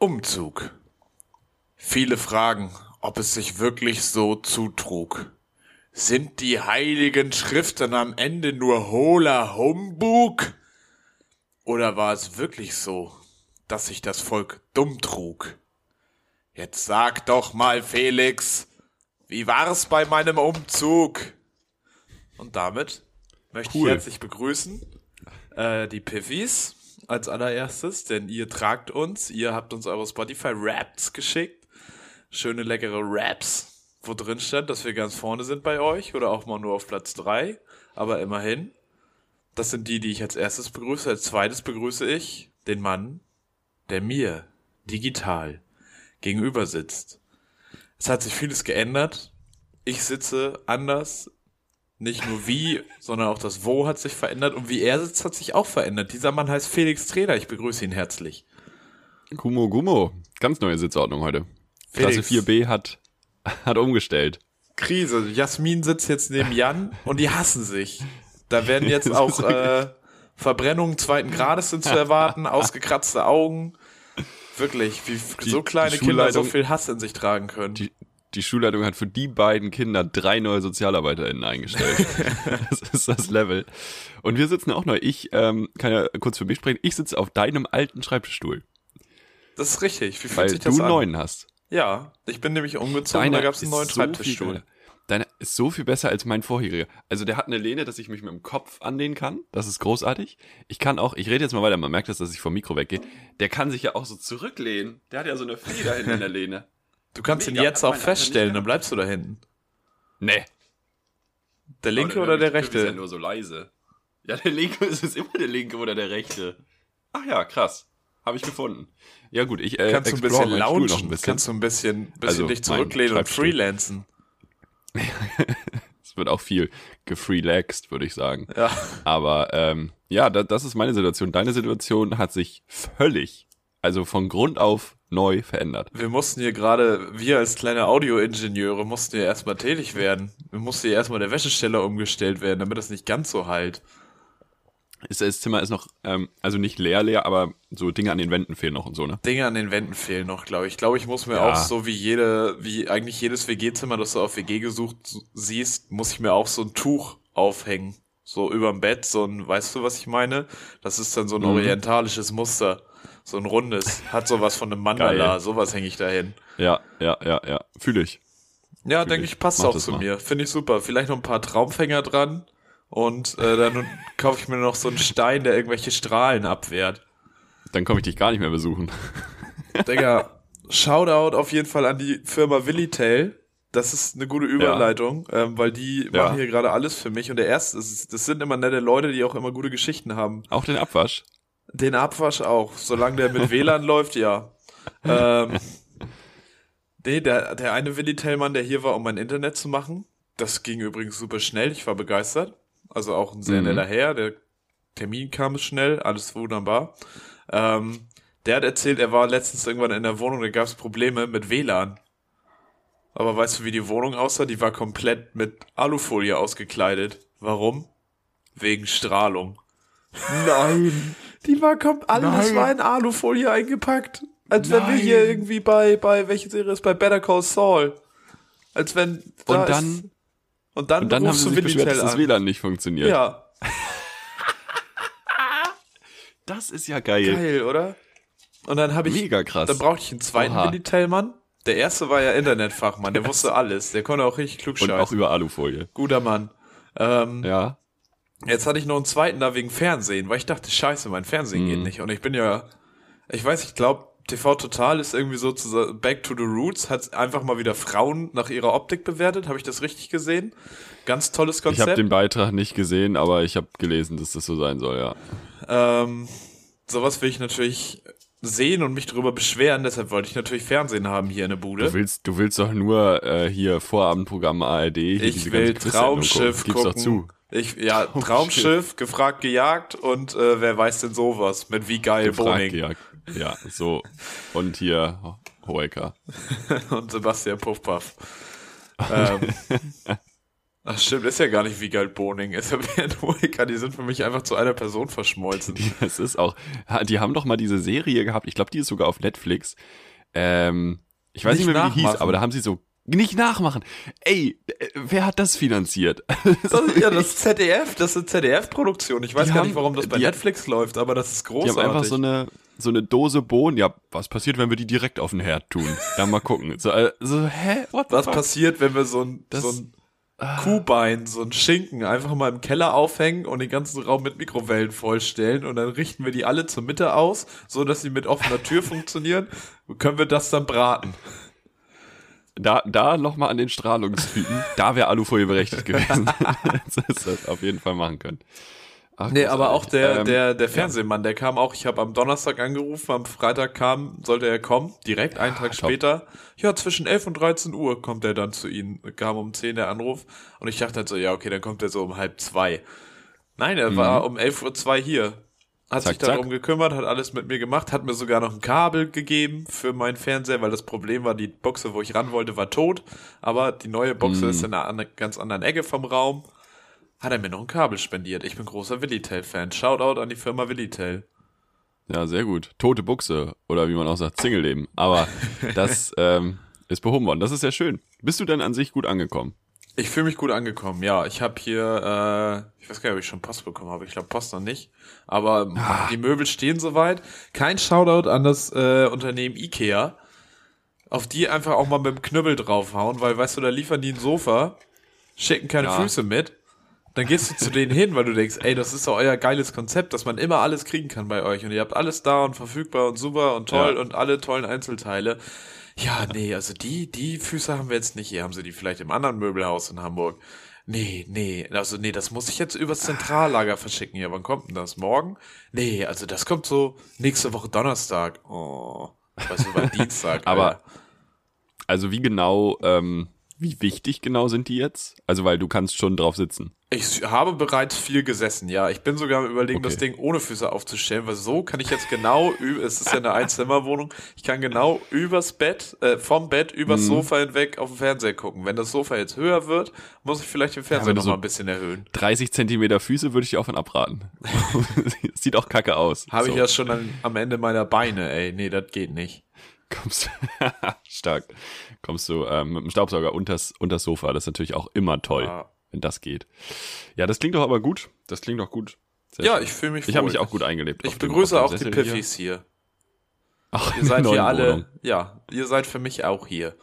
Umzug. Viele fragen, ob es sich wirklich so zutrug. Sind die heiligen Schriften am Ende nur hohler Humbug? Oder war es wirklich so, dass sich das Volk dumm trug? Jetzt sag doch mal, Felix, wie war's bei meinem Umzug? Und damit möchte Cool. ich herzlich begrüßen äh, die Piffys als allererstes, denn ihr tragt uns, ihr habt uns eure Spotify-Raps geschickt. Schöne, leckere Raps, wo drin stand, dass wir ganz vorne sind bei euch oder auch mal nur auf Platz drei, aber immerhin. Das sind die, die ich als erstes begrüße. Als zweites begrüße ich den Mann, der mir digital gegenüber sitzt. Es hat sich vieles geändert. Ich sitze anders. Nicht nur wie, sondern auch das Wo hat sich verändert und wie er sitzt, hat sich auch verändert. Dieser Mann heißt Felix Treder. Ich begrüße ihn herzlich. Gummo, Gummo. Ganz neue Sitzordnung heute. Klasse Felix. 4b hat, hat umgestellt. Krise. Jasmin sitzt jetzt neben Jan und die hassen sich. Da werden jetzt auch äh, Verbrennungen zweiten Grades sind zu erwarten, ausgekratzte Augen. Wirklich, wie Die- so kleine Kinder so viel Hass in sich tragen können. Die, die Schulleitung hat für die beiden Kinder drei neue SozialarbeiterInnen eingestellt. das ist das Level. Und wir sitzen auch neu. Ich ähm, kann ja kurz für mich sprechen. Ich sitze auf deinem alten Schreibtischstuhl, das ist richtig. Wie fühlt weil sich du das einen an? neuen hast. Ja, ich bin nämlich umgezogen, da gab es einen neuen so Schreibtischstuhl. Deiner ist so viel besser als mein vorheriger. Also der hat eine Lehne, dass ich mich mit dem Kopf anlehnen kann. Das ist großartig. Ich kann auch, ich rede jetzt mal weiter, man merkt das, dass ich vom Mikro weggehe. Der kann sich ja auch so zurücklehnen. Der hat ja so eine Feder hinten in der Lehne. Du kannst ihn jetzt auch feststellen, dann bleibst du da hinten. Nee. Der linke Aber oder der Typ Ist ja rechte? nur so leise. Ja, der linke ist es immer der linke oder der rechte. Ach ja, krass. Habe ich gefunden. Ja gut, ich äh, Kannst du ein bisschen noch ein bisschen. kannst du ein bisschen, bisschen Also, dich zurücklehnen und freelancen. Es wird auch viel gefrelaxt, würde ich sagen. Ja. Aber ähm, ja, da, das ist meine Situation. Deine Situation hat sich völlig, also von Grund auf neu verändert. Wir mussten hier gerade, wir als kleine Audioingenieure mussten hier erstmal tätig werden. Wir mussten hier erstmal der Wäschesteller umgestellt werden, damit das nicht ganz so halt. Ist, das Zimmer ist noch, ähm, also nicht leer, leer, aber so Dinge an den Wänden fehlen noch und so, ne? Dinge an den Wänden fehlen noch, glaube ich. Ich glaube, ich muss mir Ja. auch so wie jede, wie eigentlich jedes WG-Zimmer, das du auf WG gesucht siehst, muss ich mir auch so ein Tuch aufhängen. So überm Bett, so ein, weißt du, was ich meine? Das ist dann so ein Mhm. orientalisches Muster. So ein rundes. Hat sowas von einem Mandala. Geil. Sowas hänge ich da hin. Ja, ja, ja, ja. Fühle ich. Ja, Fühl denke ich. passt Mach auch zu mal. mir. Finde ich super. Vielleicht noch ein paar Traumfänger dran. Und äh, dann kaufe ich mir noch so einen Stein, der irgendwelche Strahlen abwehrt. Dann komme ich dich gar nicht mehr besuchen. Digga, Shoutout auf jeden Fall an die Firma Willitail. Das ist eine gute Überleitung, ähm, weil die Ja. machen hier gerade alles für mich. Und der erste, das, ist, das sind immer nette Leute, die auch immer gute Geschichten haben. Auch den Abwasch. Den Abwasch auch, solange der mit WLAN läuft, ja. Ähm, nee, der, der eine Willitail-Mann, der hier war, um mein Internet zu machen, das ging übrigens super schnell, ich war begeistert. Also auch ein sehr Mhm. netter Herr, der Termin kam schnell, alles wunderbar. Ähm, der hat erzählt, er war letztens irgendwann in der Wohnung, da gab es Probleme mit WLAN. Aber weißt du, wie die Wohnung aussah? Die war komplett mit Alufolie ausgekleidet. Warum? Wegen Strahlung. Nein. Die war kommt alles Nein. war in Alufolie eingepackt. Als wenn wir hier Nein. irgendwie bei, bei, welche Serie ist bei Better Call Saul. Als wenn, da Und dann- ist, und dann, Und dann haben sie du sich beschwert, dass das an. WLAN nicht funktioniert. Ja, Das ist ja geil. geil, oder? Und dann habe ich, Mega krass. dann brauchte ich einen zweiten Oha. Winnitel-Mann. Der erste war ja Internetfachmann, der wusste alles. Der konnte auch richtig klug Und auch scheißen. über Alufolie. Guter Mann. Ähm, Ja. Jetzt hatte ich noch einen zweiten da wegen Fernsehen, weil ich dachte, scheiße, mein Fernsehen Mhm. geht nicht. Und ich bin ja, ich weiß, ich glaube, TV Total ist irgendwie so zu Back to the Roots, hat einfach mal wieder Frauen nach ihrer Optik bewertet. Habe ich das richtig gesehen? Ganz tolles Ich habe Konzept. den Beitrag nicht gesehen, aber ich habe gelesen, dass das so sein soll, ja. ähm, sowas will ich natürlich sehen und mich darüber beschweren. Deshalb wollte ich natürlich Fernsehen haben hier in der Bude. Du willst, du willst doch nur äh, hier Vorabendprogramm ARD. Hier ich will Traumschiff gucken. gucken. Gib's doch zu. Ich, ja, Traumschiff, gefragt, gejagt und äh, wer weiß denn sowas mit wie geil Gefragt, Boning ja. ja, so. Und hier Hoeker. und Sebastian Puffpaff. ähm, Ach stimmt, ist ja gar nicht wie Galt Boning. Ist ja Bernd Hoeker, die sind für mich einfach zu einer Person verschmolzen. Das ist auch, die haben doch mal diese Serie gehabt, ich glaube, die ist sogar auf Netflix. Ähm, ich weiß Nicht nicht, mehr, wie die hieß, aber da haben sie so nicht nachmachen. Ey, äh, wer hat das finanziert? Das, ja, das ist ZDF, das ist ZDF-Produktion. Ich weiß Die gar haben- nicht, warum das bei die- Netflix läuft, aber das ist Die großartig. haben einfach so eine, so eine Dose Bohnen. Ja, was passiert, wenn wir die direkt auf den Herd tun? Dann mal gucken. So, äh, so hä? What Was fuck? passiert, wenn wir so ein, Das- so ein Kuhbein, so ein Schinken einfach mal im Keller aufhängen und den ganzen Raum mit Mikrowellen vollstellen und dann richten wir die alle zur Mitte aus, so dass sie mit offener Tür funktionieren. Können wir das dann braten? Da, da nochmal an den Strahlungstypen. da wäre Alufolie berechtigt gewesen. das das auf jeden Fall machen können. Ach, Nee, aber auch der, Ähm, der, der Fernsehmann, der kam auch, ich habe am Donnerstag angerufen, am Freitag kam, sollte er kommen, direkt einen Tag Ah, top. später. Ja, zwischen 11 und 13 Uhr kommt er dann zu Ihnen, kam um 10 der Anruf und ich dachte halt so, ja, okay, dann kommt er so um halb zwei. Nein, er war um 11 Uhr zwei hier. Hat. Zack, sich darum zack. gekümmert, hat alles mit mir gemacht, hat mir sogar noch ein Kabel gegeben für meinen Fernseher, weil das Problem war, die Boxe, wo ich ran wollte, war tot, aber die neue Boxe Mhm. ist in einer an- ganz anderen Ecke vom Raum hat er mir noch ein Kabel spendiert. Ich bin großer Willitel-Fan. Shoutout an die Firma Willitel. Ja, sehr gut. Tote Buchse oder wie man auch sagt, Single-Leben. Aber das ähm, ist behoben worden. Das ist sehr schön. Bist du denn an sich gut angekommen? Ich fühle mich gut angekommen, ja. Ich habe hier, äh, ich weiß gar nicht, ob ich schon Post bekommen habe. Ich glaube Post noch nicht. Aber die Möbel stehen soweit. Kein Shoutout an das äh, Unternehmen Ikea. Auf die einfach auch mal mit dem Knüppel draufhauen, weil, weißt du, da liefern die ein Sofa, schicken keine Ja. Füße mit. Dann gehst du zu denen hin, weil du denkst, ey, das ist doch euer geiles Konzept, dass man immer alles kriegen kann bei euch. Und ihr habt alles da und verfügbar und super und toll Ja. und alle tollen Einzelteile. Ja, nee, also die, die Füße haben wir jetzt nicht. Hier haben sie die vielleicht im anderen Möbelhaus in Hamburg. Nee, nee, also nee, das muss ich jetzt übers Zentrallager verschicken. Ja, wann kommt denn das? Morgen? Nee, also das kommt so nächste Woche Donnerstag. Oh, weißt du, war Dienstag. Aber-. Also wie genau, ähm, wie wichtig genau sind die jetzt? Also weil du kannst schon drauf sitzen. Ich habe bereits viel gesessen, ja. Ich bin sogar am überlegen, Okay. das Ding ohne Füße aufzustellen, weil so kann ich jetzt genau, es ist ja eine Einzimmerwohnung, ich kann genau übers Bett, äh, vom Bett übers Mhm. Sofa hinweg auf den Fernseher gucken. Wenn das Sofa jetzt höher wird, muss ich vielleicht den Fernseher du noch so- mal ein bisschen erhöhen. 30 Zentimeter Füße würde ich dir auch von abraten. Sieht auch kacke aus. Habe So, ich ja schon an, am Ende meiner Beine, ey. Nee, das geht nicht. Kommst, stark. Kommst du ähm, mit dem Staubsauger unters, unters Sofa. Das ist natürlich auch immer toll, Ja. wenn das geht. Ja, das klingt doch aber gut. Das klingt doch gut. Sehr Ja, schön. ich fühle mich Ich habe mich auch gut eingelebt. Ich begrüße auch die Sessel hier. Hier. Ach, Ihr seid hier alle, Wohnung. ja, ihr seid für mich auch hier.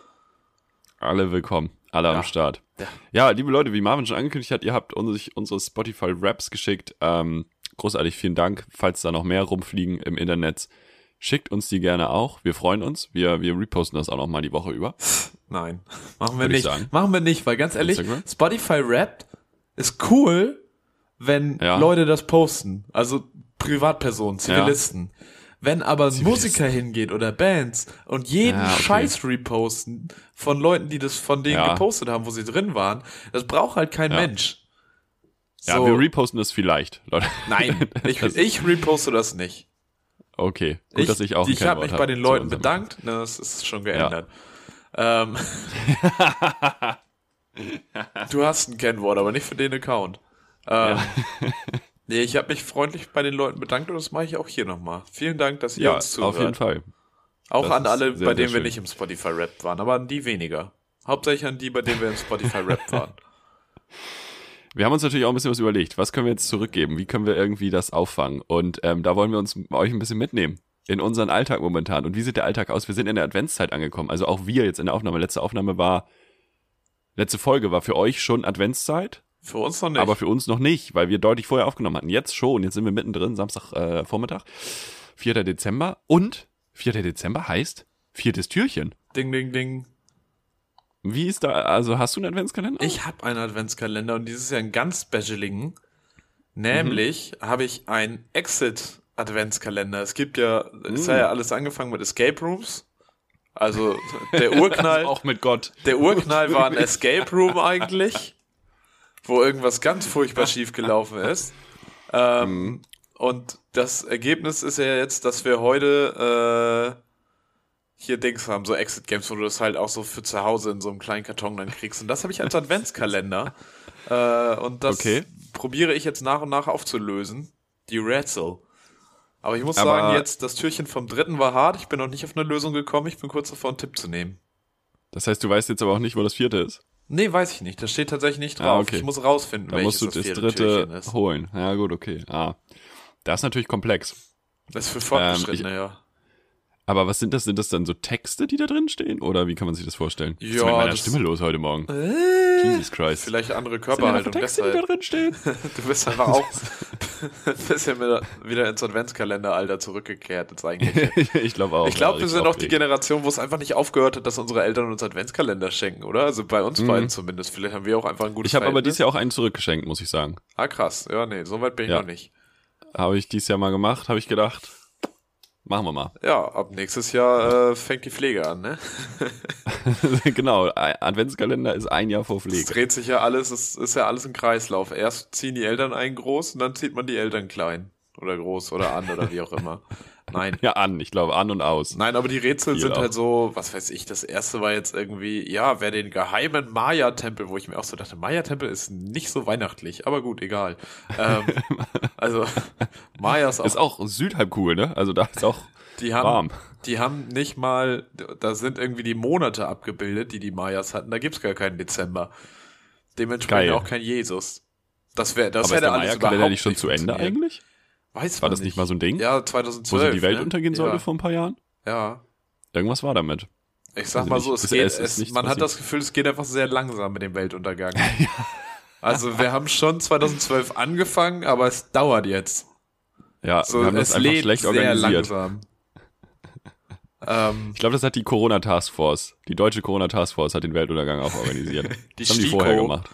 Alle willkommen. Alle Ja. am Start. Ja. Ja, liebe Leute, wie Marvin schon angekündigt hat, ihr habt uns unsere Spotify-Raps geschickt. Ähm, großartig, vielen Dank. Falls da noch mehr rumfliegen im Internet, schickt uns die gerne auch. Wir freuen uns. Wir, wir reposten das auch noch mal die Woche über. Nein, machen wir nicht. Machen wir nicht, weil ganz ehrlich, Instagram? Spotify Rap ist cool, wenn Ja. Leute das posten. Also Privatpersonen, Zivilisten. Wenn aber ein Musiker hingeht oder Bands und jeden Ja, okay. Scheiß reposten von Leuten, die das von denen Ja. gepostet haben, wo sie drin waren, das braucht halt kein Ja. Mensch. Ja, So, wir reposten das vielleicht, Leute. Nein, ich, ich reposte das nicht. Okay, gut, dass ich auch ich habe mich bei den Leuten bedankt. Ne, das ist schon geändert. Ähm, du hast ein Kennwort, aber nicht für den Account. Ähm, nee, ich habe mich freundlich bei den Leuten bedankt und das mache ich auch hier nochmal. Vielen Dank, dass ihr Ja, uns zuhört. auf jeden Fall. Auch Das an alle, sehr, bei denen wir nicht im Spotify Rap waren, aber an die weniger. Hauptsächlich an die, bei denen wir im Spotify Rap waren. Wir haben uns natürlich auch ein bisschen was überlegt. Was können wir jetzt zurückgeben? Wie können wir irgendwie das auffangen? Und ähm, da wollen wir uns euch ein bisschen mitnehmen in unseren Alltag momentan. Und wie sieht der Alltag aus? Wir sind in der Adventszeit angekommen. Also auch wir jetzt in der Aufnahme. Letzte Aufnahme war, letzte Folge war für euch schon Adventszeit, Für uns noch nicht. aber für uns noch nicht, weil wir deutlich vorher aufgenommen hatten. Jetzt schon. Jetzt sind wir mittendrin, Samstag äh, Vormittag, 4. Dezember. Und 4. Dezember heißt viertes Türchen. ding, ding, ding. Wie ist da, also hast du einen Adventskalender? Ich habe einen Adventskalender und dieses Jahr einen ganz specialigen. Nämlich Mhm. habe ich einen Exit Adventskalender. Es gibt ja, es Mm. hat ja alles angefangen mit Escape Rooms. Also der Urknall, auch mit Gott. der Urknall war ein Escape Room eigentlich, wo irgendwas ganz furchtbar schief gelaufen ist. Ähm, Und das Ergebnis ist ja jetzt, dass wir heute hier Dings haben, so Exit-Games, wo du das halt auch so für zu Hause in so einem kleinen Karton dann kriegst. Und das habe ich als Adventskalender. äh, und das Okay. probiere ich jetzt nach und nach aufzulösen. Die Rätsel. Aber ich muss Aber- sagen, jetzt, das Türchen vom dritten war hart. Ich bin noch nicht auf eine Lösung gekommen. Ich bin kurz davor, einen Tipp zu nehmen. Das heißt, du weißt jetzt aber auch nicht, wo das vierte ist. Nee, weiß ich nicht. Das steht tatsächlich nicht drauf. Ah, okay. Ich muss rausfinden, Da welches musst du das vierte dritte Türchen ist. holen. Ja, gut, okay. Ah. Das ist natürlich komplex. Das ist für Fortgeschrittene, ja. Aber was sind das? Sind das dann so Texte, die da drin stehen? Oder wie kann man sich das vorstellen? Was ist Ja, mit meiner das- Stimme los heute Morgen? Äh, Jesus Christ. Vielleicht andere Körperhaltung. Texte, die da drin stehen? Du bist einfach auch ein bisschen wieder, wieder ins Adventskalender-Alter zurückgekehrt jetzt eigentlich. ich glaube auch. Ich glaube, ja, wir sind auch die aufgeregt. Generation, wo es einfach nicht aufgehört hat, dass unsere Eltern uns Adventskalender schenken, oder? Also bei uns Mhm. beiden zumindest. Vielleicht haben wir auch einfach ein gutes Ich habe aber dieses Jahr auch einen zurückgeschenkt, muss ich sagen. Ah, krass. Ja, nee, so weit bin ich Ja. noch nicht. Habe ich dieses Jahr mal gemacht, habe ich gedacht, machen wir mal. Ja, ab nächstes Jahr äh, fängt die Pflege an, ne? genau, Adventskalender ist ein Jahr vor Es Pflege. dreht sich ja alles, es ist ja alles ein Kreislauf. Erst ziehen die Eltern einen groß und dann zieht man die Eltern klein. Oder groß oder an oder wie auch immer. Nein. Ja, an, ich glaube, an und aus. Nein, aber die Rätsel Viel sind auch. halt so, was weiß ich, das erste war jetzt irgendwie, ja, wer den geheimen Maya-Tempel, wo ich mir auch so dachte, Maya-Tempel ist nicht so weihnachtlich, aber gut, egal. Ähm, also, Mayas auch, Ist auch Südhalbkugel, ne? Also da ist auch die haben, warm. die haben nicht mal, da sind irgendwie die Monate abgebildet, die die Mayas hatten, da gibt's gar keinen Dezember. Dementsprechend Geil. auch kein Jesus. Das wäre, das ist hätte der alles Maya-Kalender nicht schon zu Ende eigentlich? Weiß War das nicht mal so ein Ding? Ja, Wo 2012. so die Welt ne? untergehen sollte ja, vor ein paar Jahren? Ja. Irgendwas war damit. Ich sag Also mal so, es geht, es es, man hat passiert. das Gefühl, es geht einfach sehr langsam mit dem Weltuntergang. Also wir haben schon 2012 angefangen, aber es dauert jetzt. Ja, So, wir haben das es einfach lebt schlecht sehr organisiert. langsam. ähm, Ich glaube, das hat die Corona Taskforce, die deutsche Corona Taskforce hat den Weltuntergang auch organisiert. Die das haben die STIKO. vorher gemacht.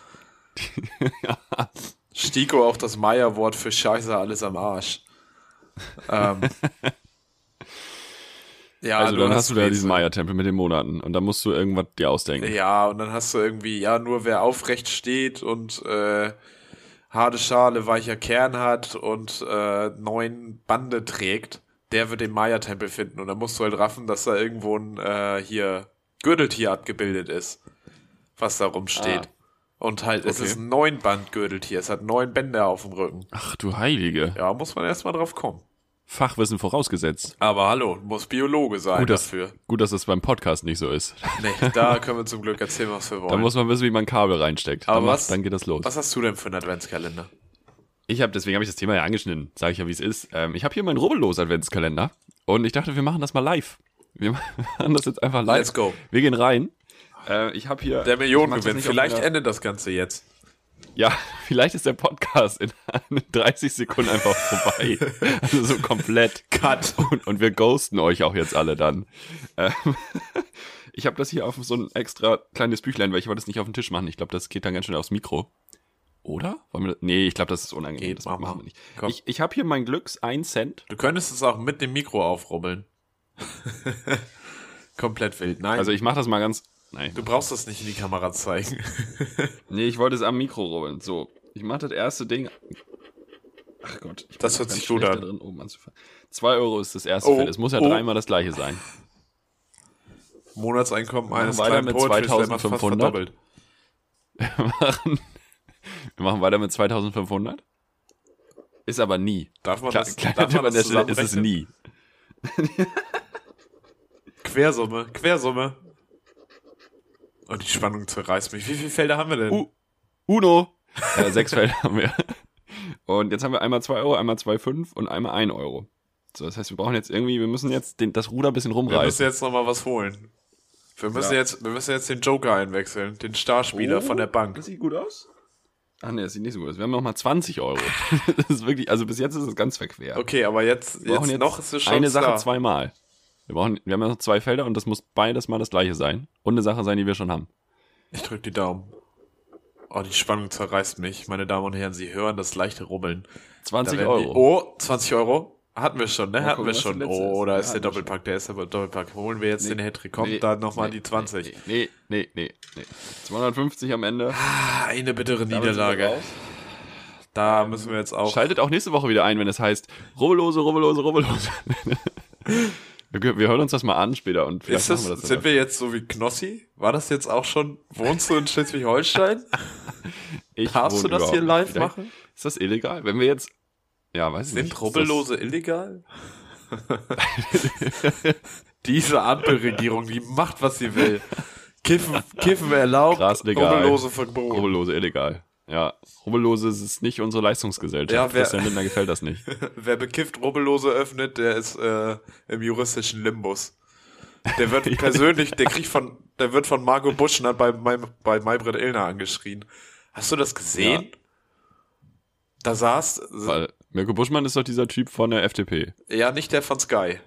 Stiko auch das Maya-Wort für Scheiße, alles am Arsch. Ähm, ja, also dann hast du da diesen Maya-Tempel mit den Monaten und dann musst du irgendwas dir ausdenken. Ja, und dann hast du irgendwie, ja, nur wer aufrecht steht und äh, harte Schale, weicher Kern hat und äh, neun Bande trägt, der wird den Maya-Tempel finden. Und dann musst du halt raffen, dass da irgendwo ein äh, hier Gürteltier abgebildet ist, was da rumsteht. Ah. Und halt, es Okay. ist ein neun Band Gürteltier, es hat neun Bänder auf dem Rücken. Ach du Heilige. Ja, muss man erstmal drauf kommen. Fachwissen vorausgesetzt. Aber hallo, muss Biologe sein Gut, dass, dafür. gut, dass das beim Podcast nicht so ist. Nee, da können wir zum Glück erzählen, was wir Da wollen. muss man wissen, wie man ein Kabel reinsteckt. Aber dann, was- dann geht das los. was hast du denn für einen Adventskalender? Ich habe, deswegen habe ich das Thema ja angeschnitten, sage ich ja, wie es ist. Ähm, ich habe hier meinen Rubbellos-Adventskalender und ich dachte, wir machen das mal live. Wir machen das jetzt einfach live. Let's go. Wir gehen rein. Äh, ich habe hier Der Millionengewinn. Vielleicht einer- endet das Ganze jetzt. Ja, vielleicht ist der Podcast in 30 Sekunden einfach vorbei. Also so komplett. Cut. Und, und wir ghosten euch auch jetzt alle dann. Ähm, ich habe das hier auf so ein extra kleines Büchlein, weil ich wollte das nicht auf den Tisch machen. Ich glaube, das geht dann ganz schnell aufs Mikro. Oder? Wollen wir das? Nee, ich glaube, das ist unangenehm. Geht, das mach machen wir nicht. Komm. Ich, ich habe hier mein Glücks 1 Cent. Du könntest es auch mit dem Mikro aufrubbeln. Komplett wild. Nein, Also ich mache das mal ganz. Nein. du brauchst das nicht in die Kamera zeigen. Nee, ich wollte es am Mikro rubbeln. So, ich mache das erste Ding. Ach Gott. Das hört sich gut an. da Drin, oben anzufangen. Zwei Euro ist das erste Oh, Feld. Es muss ja oh. dreimal das gleiche sein. Monatseinkommen eines kleinen mit Poetry Slammers fast 2500. verdoppelt. Wir machen, wir machen weiter mit 2500. Ist aber nie. Darf man Kle das, kleiner darf man an der das Stelle ist es nie. Quersumme, Quersumme. Und die Spannung zerreißt mich. Wie viele Felder haben wir denn? Uh. Uno. Äh, sechs Felder haben wir. Und jetzt haben wir einmal 2 Euro, einmal 2,5 und einmal 1 Euro. So, das heißt, wir brauchen jetzt irgendwie, wir müssen jetzt den, das Ruder ein bisschen wir müssen rumreißen. jetzt noch mal was holen. Wir müssen, Ja. jetzt, wir müssen jetzt den Joker einwechseln. Den Starspieler Oh, von der Bank. Das sieht gut aus. Ach nee, das sieht nicht so gut aus. Wir haben noch mal 20 Euro. das ist wirklich, also bis jetzt ist es ganz verquer. Okay, aber jetzt, jetzt, jetzt noch ist es schon eine Sache da. zweimal. Wir brauchen, wir haben ja noch zwei Felder und das muss beides mal das gleiche sein. Und eine Sache sein, die wir schon haben. Ich drück die Daumen. Oh, die Spannung zerreißt mich. Meine Damen und Herren, Sie hören das leichte Rubbeln. Da 20 werden Euro. Die, oh, 20 Euro? Hatten wir schon, ne? Mal Hatten wir schon. Oh, da ist. Ja, der Doppelpack, der ist der Doppelpack. Holen wir jetzt Nee. den Hattrick. Kommt Nee, da nochmal nee, die 20. Nee, nee, nee, nee. 250 am Ende. Ah, eine bittere Niederlage. Da müssen wir jetzt auch. Schaltet auch nächste Woche wieder ein, wenn es heißt Rubbellose, Rubbellose, Rubbellose. Wir, wir hören uns das mal an später und vielleicht das, wir das sind wir jetzt so wie Knossi? War das jetzt auch schon, wohnst du in Schleswig-Holstein? Darfst du das hier live machen? Ist das illegal? Wenn wir jetzt, ja, weiß ich nicht. Sind Rubbellose illegal? Diese Ampelregierung, die macht, was sie will. Kiffen, Kiffen erlaubt. Rubbellose verboten. Rubbellose illegal. Ja, Rubbellose ist nicht unsere Leistungsgesellschaft. Ja, wer- Christian Lindner gefällt das nicht. Wer bekifft Rubbellose öffnet, der ist äh, im juristischen Limbus. Der wird persönlich, der kriegt von, der wird von Margot Buschner bei, bei, bei Maybrit Illner angeschrien. Hast du das gesehen? Da saß, Weil Mirko Buschmann ist doch dieser Typ von der FDP. ja, nicht der von Sky.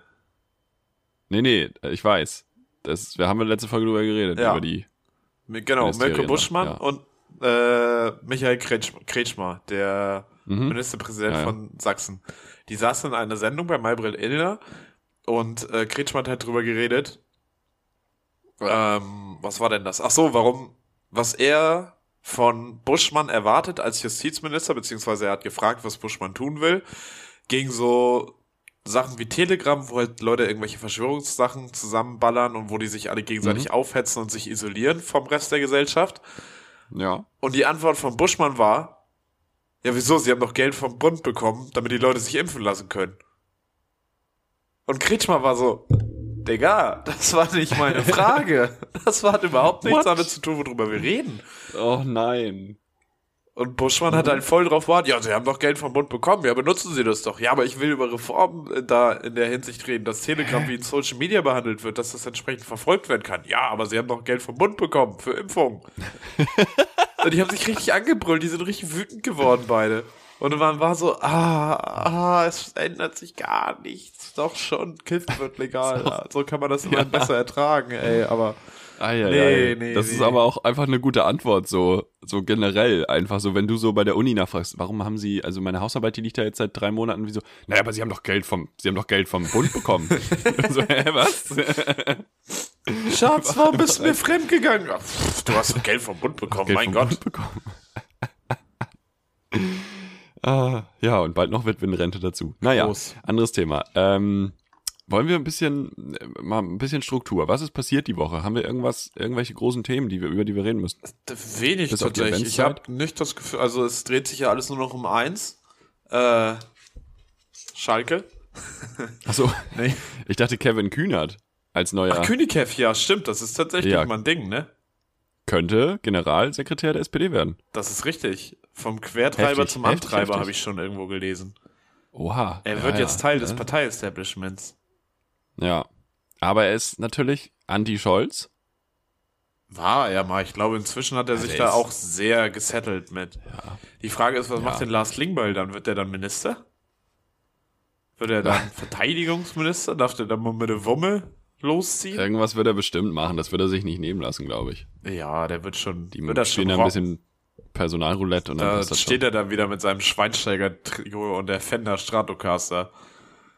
Nee, nee, ich weiß. Das, wir haben in der letzten Folge drüber geredet, Ja. über die. Genau, Mirko Buschmann ja. und äh, Michael Kretschmer, Kretschmer der Mhm. Ministerpräsident Ja, ja. von Sachsen. Die saßen in einer Sendung bei Maybrit Illner und äh, Kretschmer hat halt drüber geredet. Ähm, was war denn das? Ach so, warum, was er von Buschmann erwartet als Justizminister, beziehungsweise er hat gefragt, was Buschmann tun will, gegen so Sachen wie Telegram, wo halt Leute irgendwelche Verschwörungssachen zusammenballern und wo die sich alle gegenseitig aufhetzen und sich isolieren vom Rest der Gesellschaft. Ja. Und die Antwort von Buschmann war, ja wieso, sie haben doch Geld vom Bund bekommen, damit die Leute sich impfen lassen können. Und Kretschmer war so, Digga, das war nicht meine Frage. Das hat überhaupt nichts What? damit zu tun, worüber wir reden. Oh nein. Und Buschmann hat halt voll drauf gewartet, ja, sie haben doch Geld vom Bund bekommen, ja, benutzen sie das doch. Ja, aber ich will über Reformen äh, da in der Hinsicht reden, dass Telegram wie in Social Media behandelt wird, dass das entsprechend verfolgt werden kann. Ja, aber sie haben doch Geld vom Bund bekommen für Impfungen. Und die haben sich richtig angebrüllt, die sind richtig wütend geworden beide. Und man war so, ah, ah, es ändert sich gar nichts. Doch schon, Kiffen wird legal. Ja, so kann man das immer besser ertragen, ey, aber Ah, ja, Nee, ja. nee, das nee. ist aber auch einfach eine gute Antwort, so, so generell. Einfach so, wenn du so bei der Uni nachfragst, warum haben sie, also meine Hausarbeit, die liegt ja jetzt seit drei Monaten, wieso? Naja, aber sie haben doch Geld vom, sie haben doch Geld vom Bund bekommen. so, hä, was? Schatz, warum bist du mir fremdgegangen? Ach, pff, du hast doch Geld vom Bund bekommen, Geld mein vom Gott. Bund bekommen. ah, ja, und bald noch Witwenrente dazu. Naja, Groß. anderes Thema. Ähm, wollen wir ein bisschen, äh, mal ein bisschen Struktur. Was ist passiert die Woche? Haben wir irgendwas, irgendwelche großen Themen, die wir, über die wir reden müssen? Wenig Bis tatsächlich. Ich habe nicht das Gefühl, also es dreht sich ja alles nur noch um eins. Äh, Schalke. Achso, Nee. ich dachte Kevin Kühnert als neuer, Ach, Königkev, ja, stimmt. Das ist tatsächlich Ja. mal ein Ding, ne? könnte Generalsekretär der SPD werden. Das ist richtig. Vom Quertreiber Heftig, zum heftig, Antreiber habe ich schon irgendwo gelesen. Oha. Er wird ja, jetzt Teil des ja. Partei-Establishments. Ja. Aber er ist natürlich anti-Scholz. War er mal. Ich glaube, inzwischen hat er Ja, sich da auch sehr gesettelt mit. Die Frage ist, was Ja. macht denn Lars Klingbeil dann? Wird der dann Minister? Wird er dann Verteidigungsminister? Darf der dann mal mit der Wumme losziehen? Irgendwas wird er bestimmt machen. Das wird er sich nicht nehmen lassen, glaube ich. Ja, der wird schon, Die wird spielen da ein bisschen Personalroulette und dann Da passt das steht er dann wieder mit seinem Schweinsteiger-Trikot und der Fender Stratocaster.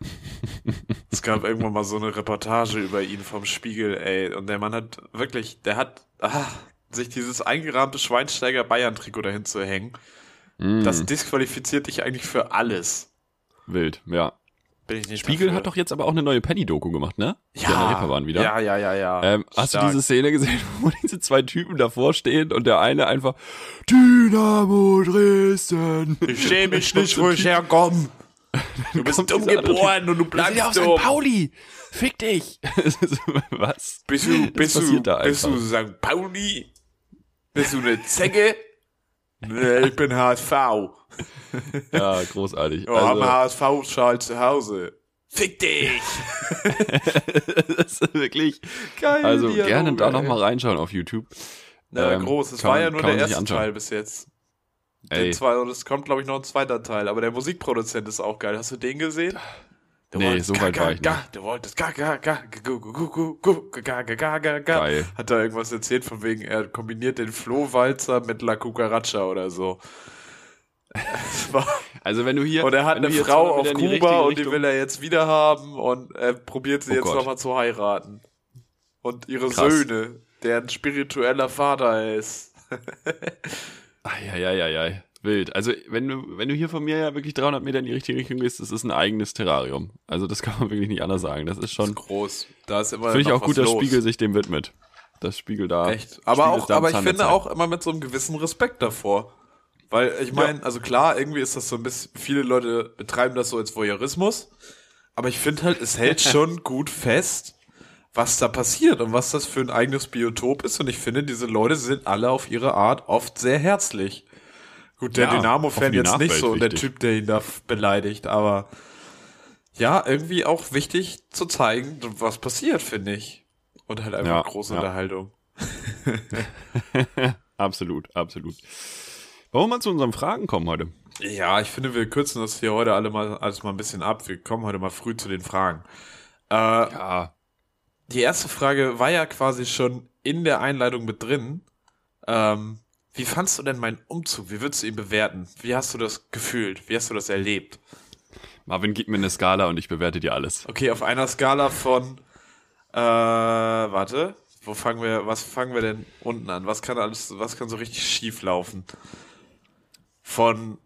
es gab irgendwann mal so eine Reportage über ihn vom Spiegel, ey. Und der Mann hat wirklich, der hat ah, sich dieses eingerahmte Schweinsteiger Bayern-Trikot dahin zu hängen. Mm, Das disqualifiziert dich eigentlich für alles. wild, ja. Bin ich nicht Spiegel dafür. hat doch jetzt aber auch eine neue Penny-Doku gemacht, ne? Die an der Reeperbahn wieder. Ja, ja, ja, ja. Ähm, hast du diese Szene gesehen, wo diese zwei Typen davor stehen und der eine einfach Dynamo Dresden. Ich schäme mich nicht, wo ich herkomme. Du bist dumm geboren und du Wir ja bleibst aus dumm. St. Pauli. Fick dich. Was? Bist du, bist du, bist du? St. Pauli? Bist du eine Zecke? nee, ich bin HSV. Ja, großartig. Oh, haben also, HSV-Schal zu Hause. Fick dich! das ist wirklich. Geil. Also gerne da noch mal reinschauen auf YouTube. Na, ähm, groß. Es war ja nur der erste. Teil bis jetzt. Ey, zwei, und es kommt, glaube ich, noch ein zweiter Teil. Aber der Musikproduzent ist auch geil. Hast du den gesehen? Du Nee, so weit war ich nicht. Du wolltest ga, ga, ga, gu, gu, gu, gu, gu, ga, ga, ga, ga, ga. Geil. Hat da irgendwas erzählt von wegen, er kombiniert den Flohwalzer mit La Cucaracha oder so. Also wenn du hier. Und er hat eine Frau auf die Kuba richtige und die will er jetzt wieder haben und er probiert sie Oh jetzt nochmal zu heiraten. Und ihre Krass. Söhne, deren spiritueller Vater er ist. Eieieiei. wild. Also, wenn du, wenn du hier von mir ja wirklich 300 Meter in die richtige Richtung gehst, das ist ein eigenes Terrarium. Also, das kann man wirklich nicht anders sagen. Das ist schon. Das ist groß. Da ist immer. Finde ich auch gut, dass. Spiegel sich dem widmet. Das Spiegel da. Echt. Aber Spiegel auch, aber ich finde Zeit. auch immer mit so einem gewissen Respekt davor. Weil ich meine, also klar, irgendwie ist das so ein bisschen, viele Leute betreiben das so als Voyeurismus. Aber ich finde halt, es hält schon gut fest, was da passiert und was das für ein eigenes Biotop ist. Und ich finde, diese Leute sind alle auf ihre Art oft sehr herzlich. Gut, der Ja, Dynamo-Fan jetzt nicht Nachwelt so, der wichtig. Typ, der ihn da beleidigt, aber ja, irgendwie auch wichtig zu zeigen, was passiert, finde ich. Und halt einfach Ja, große ja. Unterhaltung. Absolut, absolut. Wollen wir mal zu unseren Fragen kommen heute? Ja, ich finde, wir kürzen das hier heute alle mal alles mal ein bisschen ab. Wir kommen heute mal früh zu den Fragen. Äh, Ja. Die erste Frage war ja quasi schon in der Einleitung mit drin. Ähm, wie fandst du denn meinen Umzug? Wie würdest du ihn bewerten? Wie hast du das gefühlt? Wie hast du das erlebt? Marvin, gib mir eine Skala und ich bewerte dir alles. Okay, auf einer Skala von äh, warte, wo fangen wir, was fangen wir denn unten an? Was kann alles, was kann so richtig schief laufen? Von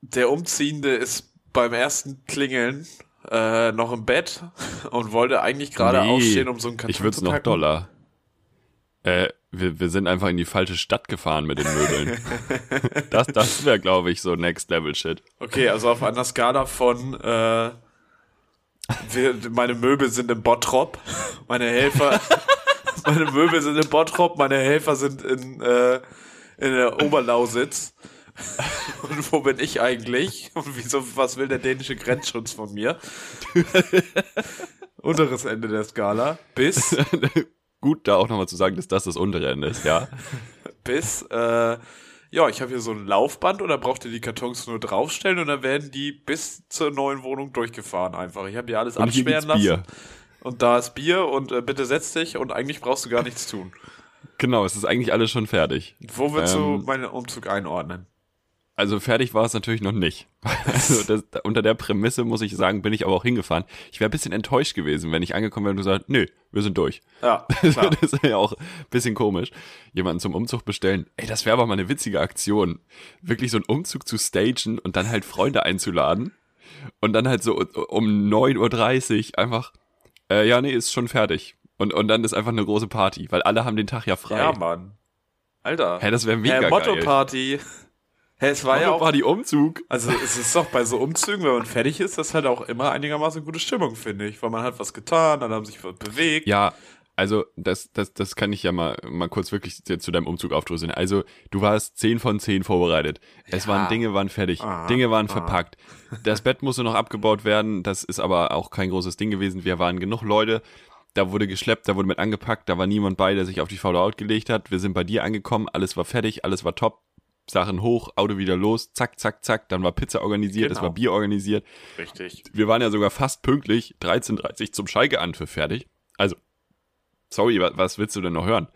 der Umziehende ist beim ersten Klingeln äh, noch im Bett und wollte eigentlich gerade Nee, aufstehen, um so einen Karton Ich würde es zu noch doller. Äh, wir, wir sind einfach in die falsche Stadt gefahren mit den Möbeln. das das wäre, glaube ich, so Next Level Shit. Okay, also auf einer Skala von äh, wir, meine Möbel sind im Bottrop, meine Helfer, meine Möbel sind im Bottrop, meine Helfer sind in, äh, in der Oberlausitz. Und wo bin ich eigentlich? Und wieso, was will der dänische Grenzschutz von mir? Unteres Ende der Skala. Bis, Gut, da auch nochmal zu sagen, dass das das untere Ende ist, ja. bis, äh, ja, ich habe hier so ein Laufband und da braucht ihr die Kartons nur draufstellen und dann werden die bis zur neuen Wohnung durchgefahren einfach. Ich habe hier alles Und hier absperren gibt's lassen. Bier. Und da ist Bier und äh, bitte setz dich und eigentlich brauchst du gar nichts tun. Genau, es ist eigentlich alles schon fertig. Wo würdest Ähm, du meinen Umzug einordnen? Also fertig war es natürlich noch nicht. Also das, unter der Prämisse muss ich sagen, bin ich aber auch hingefahren. Ich wäre ein bisschen enttäuscht gewesen, wenn ich angekommen wäre und du sagst, nö, wir sind durch. Ja, klar. das ist ja auch ein bisschen komisch. Jemanden zum Umzug bestellen. Ey, das wäre aber mal eine witzige Aktion. Wirklich so einen Umzug zu stagen und dann halt Freunde einzuladen. Und dann halt so um 9.30 Uhr einfach, äh, ja, nee, ist schon fertig. Und, und dann ist einfach eine große Party, weil alle haben den Tag ja frei. ja, Mann. Alter. Hä, das wäre mega Hä, geil. Motto-Party. Hä, es war ja auch, war die Umzug. also es ist doch bei so Umzügen, wenn man fertig ist, das ist halt auch immer einigermaßen gute Stimmung, finde ich. Weil man hat was getan, dann haben sich was bewegt. Ja, also das, das, das kann ich ja mal, mal kurz wirklich zu zu deinem Umzug aufdröseln. Also du warst 10 von 10 vorbereitet. Es Ja. waren Dinge waren fertig, Ah, Dinge waren ah. verpackt. Das Bett musste noch abgebaut werden, das ist aber auch kein großes Ding gewesen. Wir waren genug Leute, da wurde geschleppt, da wurde mit angepackt, da war niemand bei, der sich auf die faule Haut gelegt hat. Wir sind bei dir angekommen, alles war fertig, alles war top. Sachen hoch, Auto wieder los, zack, zack, zack, dann war Pizza organisiert, es Genau. war Bier organisiert. Richtig. Wir waren ja sogar fast pünktlich, 13.30 zum Schalke-Anpfiff fertig. Also, sorry, wa- was willst du denn noch hören?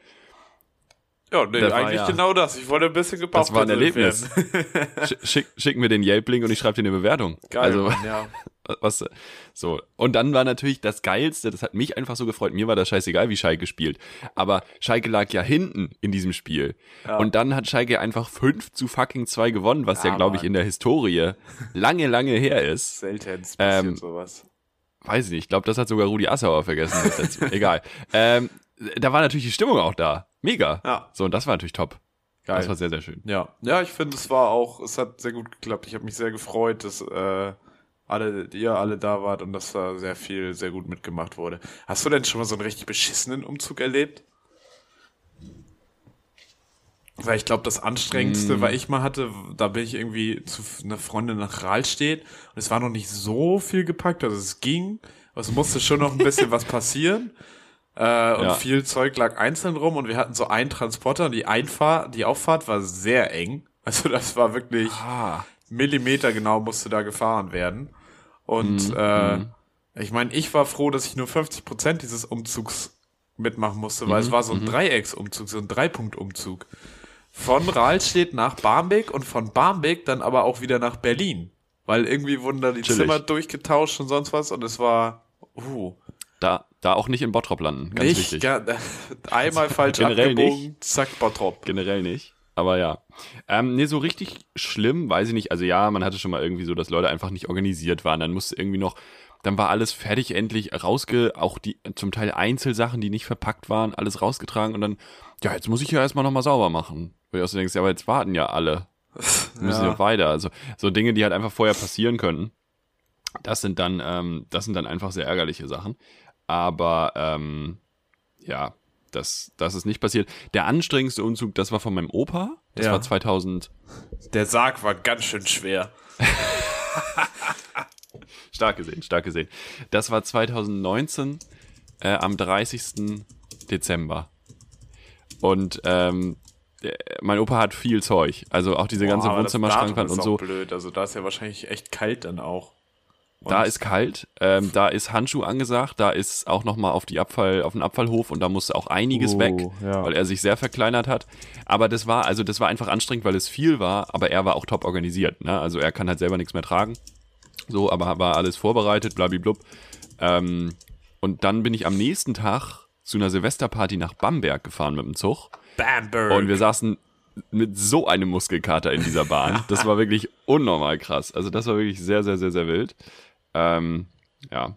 Ja, nee, Das war eigentlich ja- genau das. Ich wollte ein bisschen gebaut Das war ein Erlebnis. Sch- Schick, schick mir den Yelp-Link und ich schreibe dir eine Bewertung. Geil, also, Mann, ja. was, so. Und dann war natürlich das Geilste, das hat mich einfach so gefreut, mir war das scheißegal, wie Schalke spielt. Aber Schalke lag ja hinten in diesem Spiel. Ja. Und dann hat Schalke einfach 5 zu fucking 2 gewonnen, was ja, Ja, glaube ich, in der Historie lange, lange her ist. Seltenst Ähm, passiert sowas. weiß ich nicht, ich glaube, das hat sogar Rudi Assauer vergessen. Egal. Ähm, da war natürlich die Stimmung auch da. Mega. Ja. So, und das war natürlich top. Geil. Das war sehr, sehr schön. Ja, ja, ich finde, es war auch, es hat sehr gut geklappt. Ich habe mich sehr gefreut, dass äh, alle, ihr alle da wart und dass da sehr viel, sehr gut mitgemacht wurde. Hast du denn schon mal so einen richtig beschissenen Umzug erlebt? Weil ich glaube, das Anstrengendste, Mm. weil ich mal hatte, da bin ich irgendwie zu einer Freundin nach Rahlstedt und es war noch nicht so viel gepackt, also es ging, aber es musste schon noch ein bisschen was passieren. Äh, und Ja. viel Zeug lag einzeln rum und wir hatten so einen Transporter und die Einfahrt, die Auffahrt war sehr eng. Also das war wirklich Ah. Millimeter genau musste da gefahren werden. Und äh, ich meine, ich war froh, dass ich nur 50 Prozent dieses Umzugs mitmachen musste, weil es war so ein Dreiecksumzug, so ein Dreipunktumzug. Von Rahlstedt nach Barmbek und von Barmbek dann aber auch wieder nach Berlin. Weil irgendwie wurden da die Chillig. Zimmer durchgetauscht und sonst was und es war, uh, Da, da auch nicht in Bottrop landen, ganz nicht, wichtig. ga- einmal falsch Generell abgebogen, zack, Bottrop. Generell nicht. Aber ja. Ähm, nee, so richtig schlimm, weiß ich nicht. Also ja, man hatte schon mal irgendwie so, dass Leute einfach nicht organisiert waren. Dann musste irgendwie noch, dann war alles fertig endlich rausge, auch die zum Teil Einzelsachen, die nicht verpackt waren, alles rausgetragen und dann, ja, jetzt muss ich ja erstmal nochmal sauber machen. Wo du auch so denkst, ja, aber jetzt warten ja alle. Müssen ja. ja weiter. Also so Dinge, die halt einfach vorher passieren könnten. Das sind dann, ähm, das sind dann einfach sehr ärgerliche Sachen. Aber ähm, ja, das, das ist nicht passiert. Der anstrengendste Umzug, das war von meinem Opa. Das ja. war 2000. Der Sarg war ganz schön schwer. stark gesehen, stark gesehen. Das war 2019 äh, am 30. Dezember. Und ähm, der, mein Opa hat viel Zeug. Also auch diese ganze Wohnzimmerschrankwand und so. blöd. Also da ist ja wahrscheinlich echt kalt dann auch. Und da ist kalt, ähm, da ist Handschuh angesagt, da ist auch nochmal auf die Abfall, auf den Abfallhof und da musste auch einiges uh, weg, ja. weil er sich sehr verkleinert hat. Aber das war, also das war einfach anstrengend, weil es viel war, aber er war auch top organisiert. Ne? Also er kann halt selber nichts mehr tragen. So, aber war alles vorbereitet, blablablub. Ähm, und dann bin ich am nächsten Tag zu einer Silvesterparty nach Bamberg gefahren mit dem Zug. Bamberg. Und wir saßen mit so einem Muskelkater in dieser Bahn. Das war wirklich unnormal krass. Also das war wirklich sehr, sehr, sehr, sehr wild. Ähm, ja.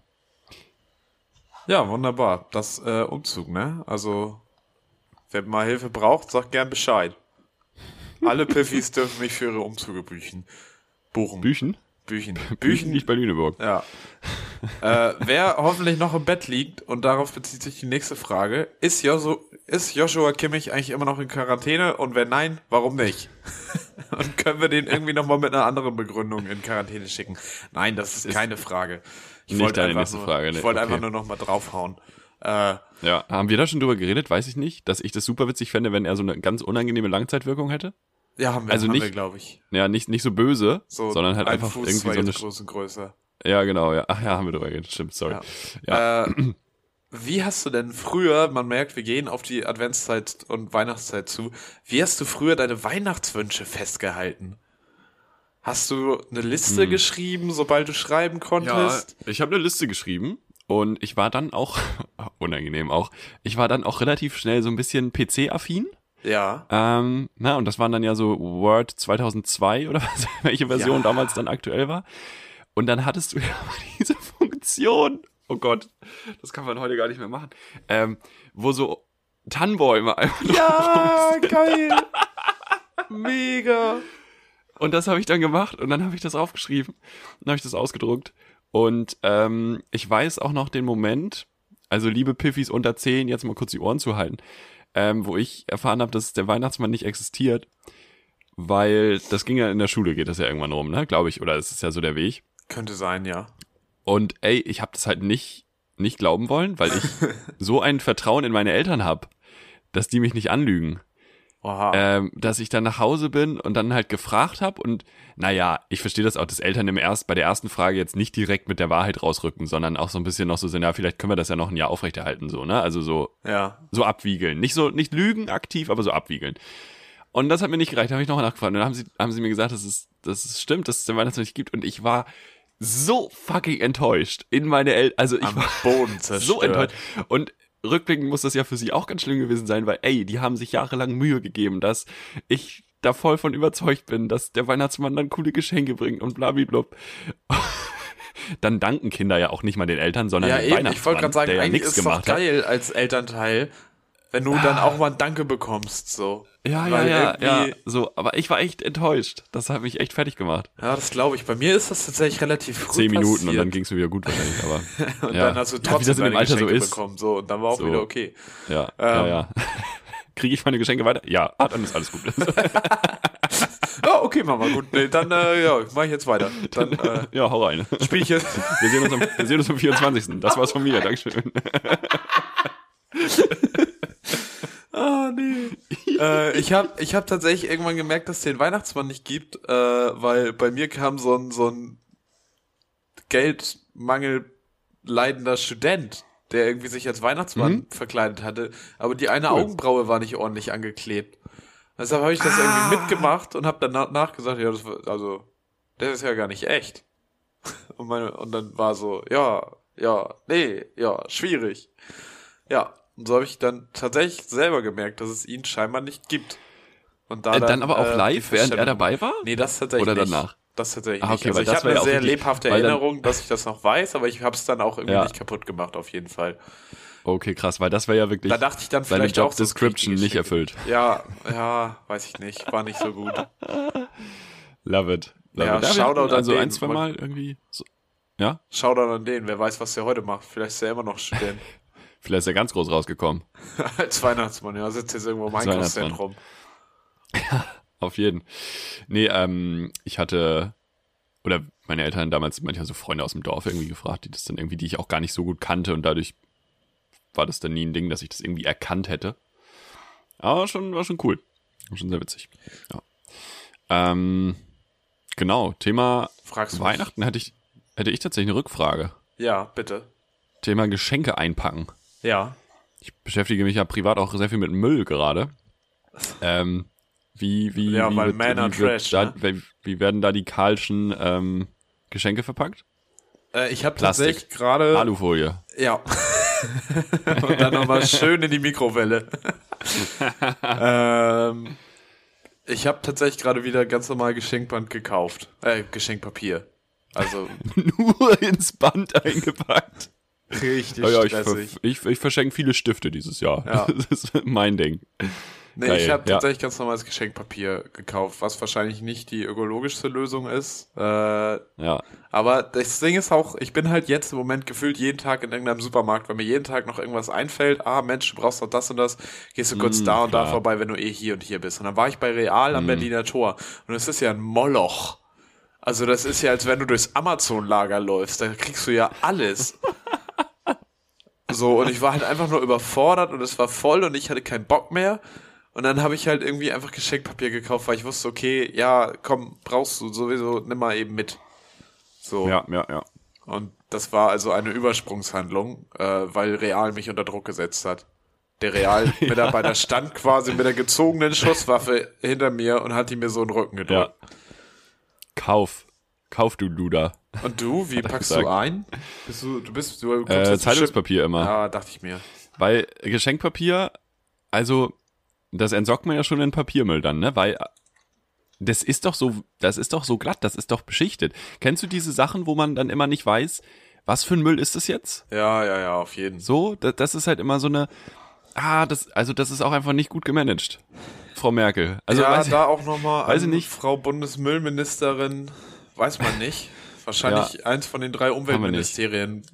Ja, wunderbar. Das äh, Umzug, ne? Also, wer mal Hilfe braucht, sagt gern Bescheid. Alle Piffis dürfen mich für ihre Umzüge büchen. Buchen. Büchen? Büchen. Büchen nicht bei Lüneburg. Ja. Äh, wer hoffentlich noch im Bett liegt, und darauf bezieht sich die nächste Frage, ist, Josu, ist Joshua Kimmich eigentlich immer noch in Quarantäne? Und wenn nein, warum nicht? und können wir den irgendwie nochmal mit einer anderen Begründung in Quarantäne schicken? Nein, das ist, ist keine Frage. Ich wollte einfach, nur, Frage, ne? ich wollte okay. einfach nur nochmal draufhauen. Äh, ja, haben wir da schon drüber geredet? Weiß ich nicht, dass ich das super witzig fände, wenn er so eine ganz unangenehme Langzeitwirkung hätte. Ja, haben wir, also haben nicht, glaube ich. Ja, nicht, nicht so böse, so sondern halt einfach Fuß, irgendwie so eine. Größen größer. Ja, genau, ja. Ach ja, haben wir drüber geredet, stimmt, sorry. Ja. Äh, wie hast du denn früher, man merkt, wir gehen auf die Adventszeit und Weihnachtszeit zu, wie hast du früher deine Weihnachtswünsche festgehalten? Hast du eine Liste hm. geschrieben, sobald du schreiben konntest? Ja, ich habe eine Liste geschrieben und ich war dann auch, unangenehm auch, ich war dann auch relativ schnell so ein bisschen PC-affin. Ja. Ähm, na, und das waren dann ja so Word 2002 oder was, welche Version ja. damals dann aktuell war. Und dann hattest du ja diese Funktion, oh Gott, das kann man heute gar nicht mehr machen, ähm, wo so Tannenbäume einfach Ja, geil. Mega. Und das habe ich dann gemacht und dann habe ich das aufgeschrieben und habe ich das ausgedruckt. Und ähm, ich weiß auch noch den Moment, also liebe Piffis unter 10, jetzt mal kurz die Ohren zu halten ähm, wo ich erfahren habe, dass der Weihnachtsmann nicht existiert, weil das ging ja in der Schule, geht das ja irgendwann rum, ne, glaube ich, oder ist es ja so der Weg. Könnte sein, ja. Und ey, ich habe das halt nicht nicht glauben wollen, weil ich so ein Vertrauen in meine Eltern habe, dass die mich nicht anlügen. Ähm, dass ich dann nach Hause bin und dann halt gefragt habe und naja, ich verstehe das auch, dass Eltern im erst, bei der ersten Frage jetzt nicht direkt mit der Wahrheit rausrücken, sondern auch so ein bisschen noch so sind, ja, vielleicht können wir das ja noch ein Jahr aufrechterhalten, so, ne? Also so, ja. so abwiegeln. Nicht so, nicht lügen aktiv, aber so abwiegeln. Und das hat mir nicht gereicht, da habe ich nochmal nachgefragt. Und dann haben sie, haben sie mir gesagt, dass es, dass es stimmt, dass es den Weihnachtsmann nicht gibt. Und ich war so fucking enttäuscht in meine Eltern. Also ich Am war Boden zerstört. so enttäuscht. Und rückblickend muss das ja für sie auch ganz schlimm gewesen sein, weil, ey, die haben sich jahrelang Mühe gegeben, dass ich da voll von überzeugt bin, dass der Weihnachtsmann dann coole Geschenke bringt und blablabla. dann danken Kinder ja auch nicht mal den Eltern, sondern ja, den eben, Weihnachtsmann, ich wollte gerade sagen, der ja eigentlich ist es doch geil hat. als Elternteil, wenn du ah. dann auch mal ein Danke bekommst, so. Ja, Weil ja, ja, ja, so, aber ich war echt enttäuscht. Das hat mich echt fertig gemacht. Ja, das glaube ich. Bei mir ist das tatsächlich relativ früh Zehn Minuten passiert. und dann ging es mir wieder gut wahrscheinlich, aber. und ja. dann hast du trotzdem ja, deine Geschenke so ist. bekommen, so, und dann war auch so. wieder okay. Ja, ähm, ja, ja. Kriege ich meine Geschenke weiter? Ja, ah, dann ist alles gut. oh, okay, Mama, gut. Nee, dann äh, ja, mach ich jetzt weiter. Dann, äh, ja, hau rein. Spielchen. Wir sehen uns am, wir sehen uns am 24. Das war's von mir. Dankeschön. Äh, ich habe ich hab tatsächlich irgendwann gemerkt, dass es den Weihnachtsmann nicht gibt, äh, weil bei mir kam so ein, so ein Geldmangel leidender Student, der irgendwie sich als Weihnachtsmann mhm. verkleidet hatte, aber die eine cool. Augenbraue war nicht ordentlich angeklebt. Deshalb habe ich das ah. irgendwie mitgemacht und habe dann nachgesagt, ja, das war, also, das ist ja gar nicht echt. Und, meine, und dann war so, ja, ja, nee, ja, schwierig. Ja, und so habe ich dann tatsächlich selber gemerkt, dass es ihn scheinbar nicht gibt. Und da Äh, dann aber auch äh, live, während er dabei war? Nee, das tatsächlich Oder nicht. danach? Das tatsächlich Ah, nicht. okay, Also weil ich habe eine ja auch sehr lebhafte dann- Erinnerung, dass ich das noch weiß, aber ich habe es dann auch irgendwie Ja. nicht kaputt gemacht, auf jeden Fall. Okay, krass, weil das wäre ja wirklich Da dachte ich dann vielleicht auch Job so Description nicht erfüllt. Ja, ja, weiß ich nicht. War nicht so gut. Love it. Love Ja, it. Shoutout hatten an also den. ein, zwei Mal irgendwie so. Ja? Shoutout an den, wer weiß, was der heute macht. Vielleicht ist er immer noch Student. Vielleicht ist er ganz groß rausgekommen. Als Weihnachtsmann, ja, sitzt jetzt irgendwo im Einkaufszentrum. Auf jeden. Nee, ähm, ich hatte, oder meine Eltern damals manchmal so Freunde aus dem Dorf irgendwie gefragt, die das dann irgendwie, die ich auch gar nicht so gut kannte und dadurch war das dann nie ein Ding, dass ich das irgendwie erkannt hätte. Aber schon, war schon cool. War schon sehr witzig. Ja. Ähm, genau, Thema Fragst mich? Weihnachten hätte ich, hätte ich tatsächlich eine Rückfrage. Ja, bitte. Thema Geschenke einpacken. Ja. Ich beschäftige mich ja privat auch sehr viel mit Müll gerade. Ähm, wie, wie, Ja, wie, weil wird, are wie, Trash, da, ne? wie, werden da die Karlschen ähm, Geschenke verpackt? Äh, ich habe Plastik. tatsächlich gerade. Alufolie. Ja. Und dann nochmal schön in die Mikrowelle. ähm, ich habe tatsächlich gerade wieder ganz normal Geschenkband gekauft. Äh, Geschenkpapier. Also Nur ins Band eingepackt. Richtig ja, ich, ver ich, ich verschenke viele Stifte dieses Jahr. Ja. Das ist mein Ding. Nee, Geil, ich habe ja. tatsächlich ganz normales Geschenkpapier gekauft, was wahrscheinlich nicht die ökologischste Lösung ist. Äh, Ja. aber das Ding ist auch, ich bin halt jetzt im Moment gefühlt jeden Tag in irgendeinem Supermarkt, weil mir jeden Tag noch irgendwas einfällt. Ah, Mensch, du brauchst doch das und das. Gehst du kurz Mm, da und da klar. vorbei, wenn du eh hier und hier bist. Und dann war ich bei Real am Berliner Tor. Und es ist ja ein Moloch. Also das ist ja, als wenn du durchs Amazon-Lager läufst. Da kriegst du ja alles. So, und ich war halt einfach nur überfordert und es war voll und ich hatte keinen Bock mehr. Und dann habe ich halt irgendwie einfach Geschenkpapier gekauft, weil ich wusste, okay, ja, komm, brauchst du sowieso, nimm mal eben mit. So. Ja, ja, ja. Und das war also eine Übersprungshandlung, äh, weil Real mich unter Druck gesetzt hat. Der Real-Mitarbeiter stand quasi mit der gezogenen Schusswaffe hinter mir und hat die mir so in den Rücken Ja. gedrückt. Kauf. Kauf du Luder. Und du, wie packst gesagt. du ein? Bist du, du bist, du Äh, Zeitungspapier immer. Ja, dachte ich mir. Weil Geschenkpapier, also das entsorgt man ja schon in Papiermüll dann, ne? Weil das ist doch so, das ist doch so glatt, das ist doch beschichtet. Kennst du diese Sachen, wo man dann immer nicht weiß, was für ein Müll ist das jetzt? Ja, ja, ja, auf jeden. So, das, das ist halt immer so eine, ah, das, also das ist auch einfach nicht gut gemanagt, Frau Merkel. Also ja, weiß ich, da auch nochmal weiß ich nicht. Frau Bundesmüllministerin, weiß man nicht. Wahrscheinlich eins von den drei Umweltministerien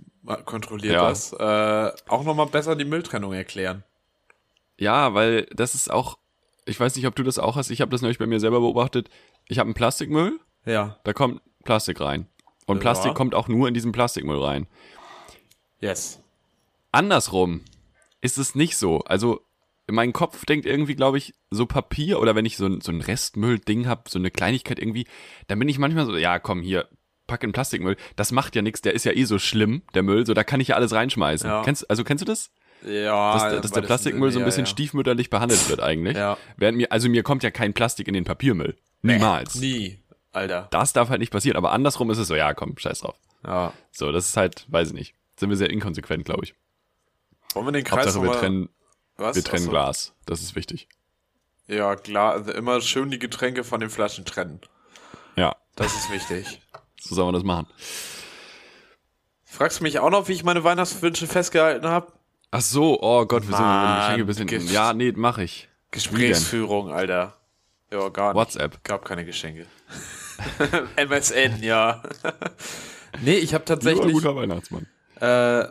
kontrolliert Ja. das. Äh, auch nochmal besser die Mülltrennung erklären. ja, weil das ist auch, ich weiß nicht, ob du das auch hast, ich habe das neulich bei mir selber beobachtet. Ich habe einen Plastikmüll, Ja. da kommt Plastik rein. Und Ja. Plastik kommt auch nur in diesen Plastikmüll rein. Yes. Andersrum ist es nicht so. Also mein Kopf denkt irgendwie, glaube ich, so Papier oder wenn ich so ein, so ein Restmüll-Ding habe, so eine Kleinigkeit irgendwie, dann bin ich manchmal so, ja, komm, hier, pack in Plastikmüll. Das macht ja nichts, der ist ja eh so schlimm, der Müll, so da kann ich ja alles reinschmeißen. Ja. Kennst, also kennst du das? Ja. Dass, dass der Plastikmüll so ein bisschen ja, ja. stiefmütterlich behandelt wird eigentlich. Ja. Während mir, also mir kommt ja kein Plastik in den Papiermüll. Niemals. Nie, Alter. Das darf halt nicht passieren, aber andersrum ist es so, ja, komm, scheiß drauf. Ja. So, das ist halt, weiß ich nicht. Sind wir sehr inkonsequent, glaube ich. Wollen wir den Kreis Hauptsache, wir trennen, was? wir trennen Achso. Glas. Das ist wichtig. Ja, klar. Also immer schön die Getränke von den Flaschen trennen. Ja, Das ist wichtig. so sollen wir das machen. Fragst du mich auch noch, wie ich meine Weihnachtswünsche festgehalten habe? Ach so, oh Gott, wir sind über die Geschenke ein. Ja, nee, mach ich. Gesprächsführung, Alter. Ja, gar nicht. WhatsApp. Gab keine Geschenke. MSN, ja. nee, ich habe tatsächlich, guter Weihnachtsmann. äh,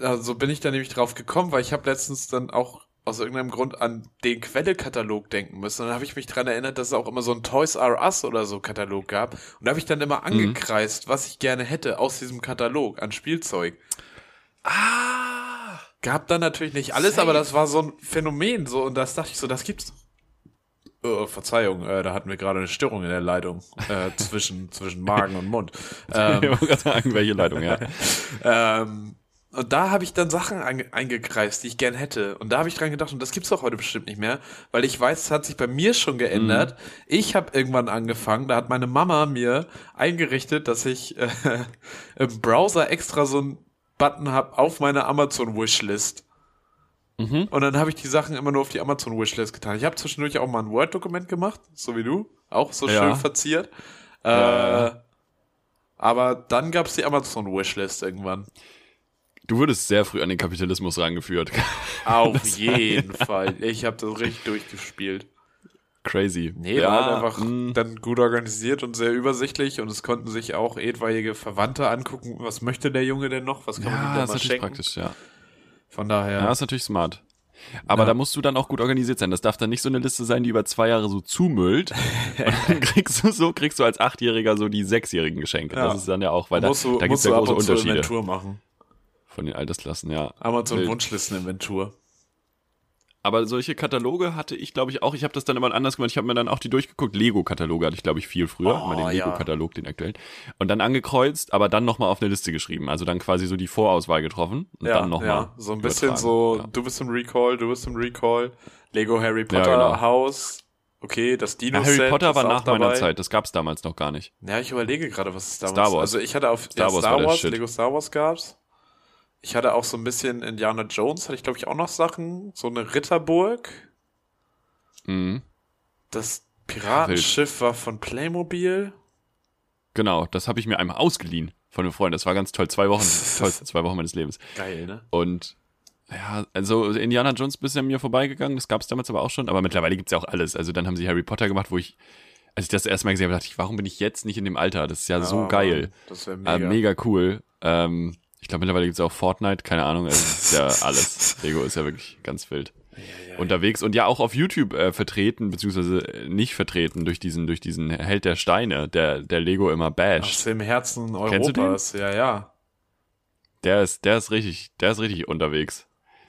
also bin ich da nämlich drauf gekommen, weil ich habe letztens dann auch aus irgendeinem Grund an den Quelle-Katalog denken müssen. Und dann habe ich mich dran erinnert, dass es auch immer so ein Toys R Us oder so Katalog gab. Und da habe ich dann immer Mhm. angekreist, was ich gerne hätte aus diesem Katalog an Spielzeug. Ah! Gab dann natürlich nicht alles, Safe. aber das war so ein Phänomen so und das dachte ich so, das gibt's. Oh, Verzeihung, äh, da hatten wir gerade eine Störung in der Leitung äh, zwischen zwischen Magen und Mund. Ähm, ich wollte gerade sagen, welche Leitung, ja. ähm, und da habe ich dann Sachen eingekreist, die ich gern hätte. Und da habe ich dran gedacht, und das gibt's doch heute bestimmt nicht mehr, weil ich weiß, es hat sich bei mir schon geändert. Ich habe irgendwann angefangen, da hat meine Mama mir eingerichtet, dass ich äh, im Browser extra so einen Button habe auf meiner Amazon Wishlist. Und dann habe ich die Sachen immer nur auf die Amazon Wishlist getan. Ich habe zwischendurch auch mal ein Word-Dokument gemacht, so wie du, auch so Ja. schön verziert. Äh, Ja. Aber dann gab's die Amazon Wishlist irgendwann. Du wurdest sehr früh an den Kapitalismus rangeführt. Auf jeden Fall. Ich habe das richtig durchgespielt. Crazy. Nee, war halt einfach mm, dann gut organisiert und sehr übersichtlich und es konnten sich auch etwaige Verwandte angucken, was möchte der Junge denn noch, was kann man ihm ja, denn ist mal natürlich schenken. praktisch, ja. Von daher, Ja, ist natürlich smart. Aber Ja. da musst du dann auch gut organisiert sein. Das darf dann nicht so eine Liste sein, die über zwei Jahre so zumüllt. und dann kriegst du so, kriegst du als Achtjähriger so die sechsjährigen Geschenke. Ja. Das ist dann ja auch, weil da, musst du, da gibt's musst ja du ab große und Unterschiede Inventur machen. Von den Altersklassen, ja. Amazon Wild. Wunschlisten-Inventur. Aber solche Kataloge hatte ich, glaube ich, auch. Ich habe das dann immer anders gemacht. Ich habe mir dann auch die durchgeguckt. Lego-Kataloge hatte ich, glaube ich, viel früher. Oh, immer den ja. Lego-Katalog, den aktuellen. Und dann angekreuzt, aber dann nochmal auf eine Liste geschrieben. Also dann quasi so die Vorauswahl getroffen und Ja, dann nochmal. ja, so ein bisschen so, Ja. du bist im Recall, du bist im Recall, Lego Harry Potter genau. Haus, okay, das Ja, Dino-Set Harry Potter war nach meiner dabei. Zeit. Das gab's damals noch gar nicht. Ja, ich überlege gerade, was es damals Star Wars. Also ich hatte auf Star ja, Wars Star Wars. Lego Star Wars gab's. Ich hatte auch so ein bisschen Indiana Jones, hatte ich glaube ich auch noch Sachen, so eine Ritterburg. Mhm. Das Piratenschiff war von Playmobil. Genau, das habe ich mir einmal ausgeliehen von einem Freund. Das war ganz toll. Zwei Wochen, tollste zwei Wochen meines Lebens. Geil, ne? Und ja, also Indiana Jones ist an mir vorbeigegangen, das gab es damals aber auch schon, aber mittlerweile gibt's ja auch alles. Also dann haben sie Harry Potter gemacht, wo ich, als ich das erste Mal gesehen habe, dachte ich, warum bin ich jetzt nicht in dem Alter? Das ist ja, so Ja, geil. Mann, Das wäre Mega, mega. äh, mega cool. Ähm, ich glaube, mittlerweile gibt's ja auch Fortnite, keine Ahnung, also es ist ja alles. Lego ist ja wirklich ganz wild. Unterwegs und ja auch auf YouTube äh, vertreten, beziehungsweise äh, nicht vertreten durch diesen, durch diesen Held der Steine, der, der Lego immer Aus basht. dem Herzen? Europas, ja, ja. Der ist, der ist richtig, der ist richtig unterwegs.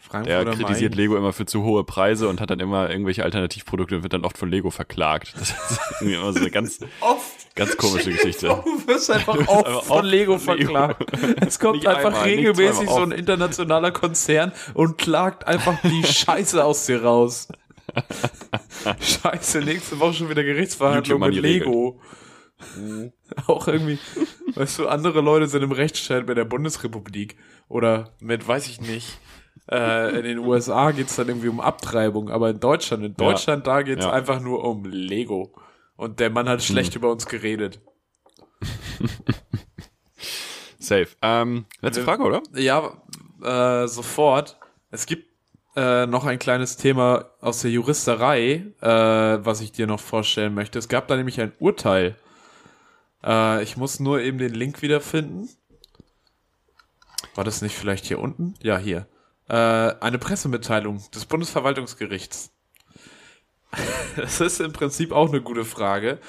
Frankfurt Der kritisiert Main. Lego immer für zu hohe Preise und hat dann immer irgendwelche Alternativprodukte und wird dann oft von Lego verklagt. Das ist irgendwie immer so eine ganz, Oft. ganz komische Geschichte. Du wirst einfach wirst oft einfach von oft Lego von Lego. verklagt. Es kommt Nicht einfach einmal, regelmäßig so ein internationaler Konzern und klagt einfach die Scheiße aus dir raus. Scheiße, nächste Woche schon wieder Gerichtsverhandlung mit Lego. Auch irgendwie, weißt du, andere Leute sind im Rechtsstreit bei der Bundesrepublik oder mit, weiß ich nicht. Äh, in den USA geht's dann irgendwie um Abtreibung, aber in Deutschland, in Deutschland, da geht's Ja. einfach nur um Lego. Und der Mann hat schlecht über uns geredet. Safe. Ähm, letzte Frage, oder? Ja, äh, sofort. Es gibt äh, noch ein kleines Thema aus der Juristerei, äh, was ich dir noch vorstellen möchte. Es gab da nämlich ein Urteil. Äh, ich muss nur eben den Link wiederfinden. War das nicht vielleicht hier unten? Ja, hier. Äh, eine Pressemitteilung des Bundesverwaltungsgerichts. Das ist im Prinzip auch eine gute Frage.